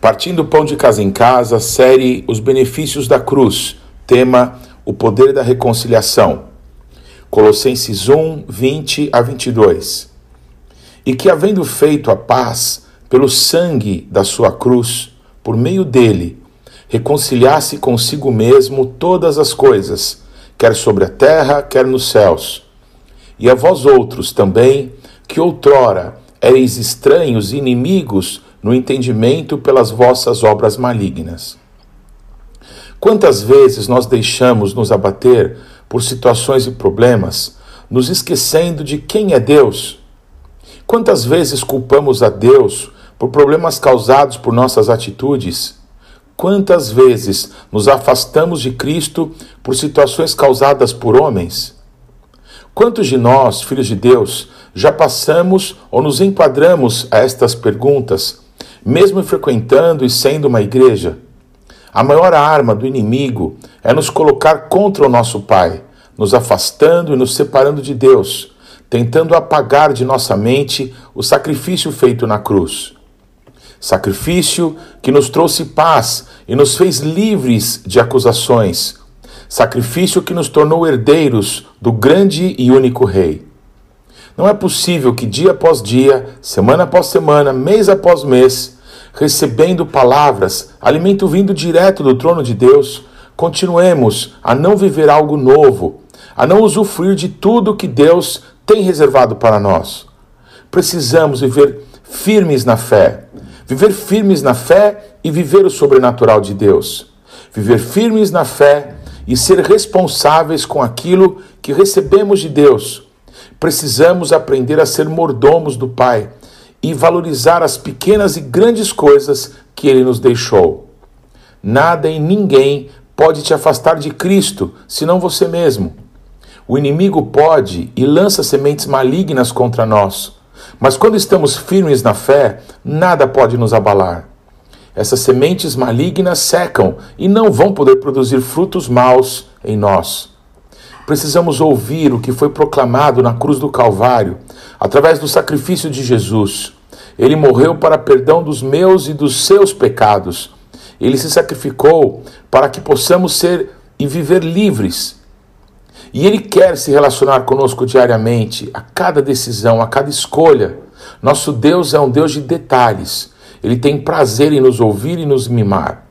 Partindo Pão de Casa em Casa, série Os Benefícios da Cruz, tema O Poder da Reconciliação. Colossenses 1, 20 a 22. E que, havendo feito a paz pelo sangue da sua cruz, por meio dele, reconciliasse consigo mesmo todas as coisas, quer sobre a terra, quer nos céus. E a vós outros também, que outrora ereis estranhos e inimigos no entendimento pelas vossas obras malignas. Quantas vezes nós deixamos nos abater por situações e problemas, nos esquecendo de quem é Deus? Quantas vezes culpamos a Deus por problemas causados por nossas atitudes? Quantas vezes nos afastamos de Cristo por situações causadas por homens? Quantos de nós, filhos de Deus, já passamos ou nos enquadramos a estas perguntas mesmo frequentando e sendo uma igreja. A maior arma do inimigo é nos colocar contra o nosso Pai, nos afastando e nos separando de Deus, tentando apagar de nossa mente o sacrifício feito na cruz. Sacrifício que nos trouxe paz e nos fez livres de acusações. Sacrifício que nos tornou herdeiros do grande e único Rei. Não é possível que dia após dia, semana após semana, mês após mês, recebendo palavras, alimento vindo direto do trono de Deus, continuemos a não viver algo novo, a não usufruir de tudo que Deus tem reservado para nós. Precisamos viver firmes na fé, viver firmes na fé e viver o sobrenatural de Deus. Viver firmes na fé e ser responsáveis com aquilo que recebemos de Deus Precisamos aprender a ser mordomos do Pai e valorizar as pequenas e grandes coisas que Ele nos deixou. Nada e ninguém pode te afastar de Cristo, senão você mesmo. O inimigo pode e lança sementes malignas contra nós, mas quando estamos firmes na fé, nada pode nos abalar. Essas sementes malignas secam e não vão poder produzir frutos maus em nós precisamos ouvir o que foi proclamado na cruz do Calvário, através do sacrifício de Jesus. Ele morreu para perdão dos meus e dos seus pecados. Ele se sacrificou para que possamos ser e viver livres. E Ele quer se relacionar conosco diariamente, a cada decisão, a cada escolha. Nosso Deus é um Deus de detalhes. Ele tem prazer em nos ouvir e nos mimar.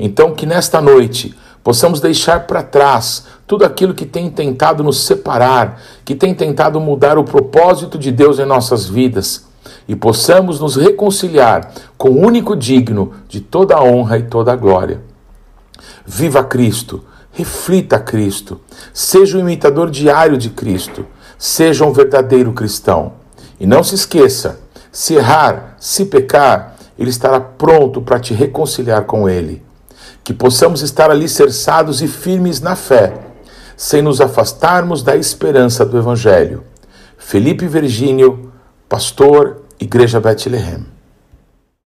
Então, que nesta noite possamos deixar para trás tudo aquilo que tem tentado nos separar, que tem tentado mudar o propósito de Deus em nossas vidas, e possamos nos reconciliar com o único digno de toda a honra e toda a glória. Viva Cristo, reflita Cristo, seja o imitador diário de Cristo, seja um verdadeiro cristão. E não se esqueça, se errar, se pecar, ele estará pronto para te reconciliar com ele que possamos estar alicerçados e firmes na fé, sem nos afastarmos da esperança do Evangelho. Felipe Virgínio, pastor, Igreja Bethlehem.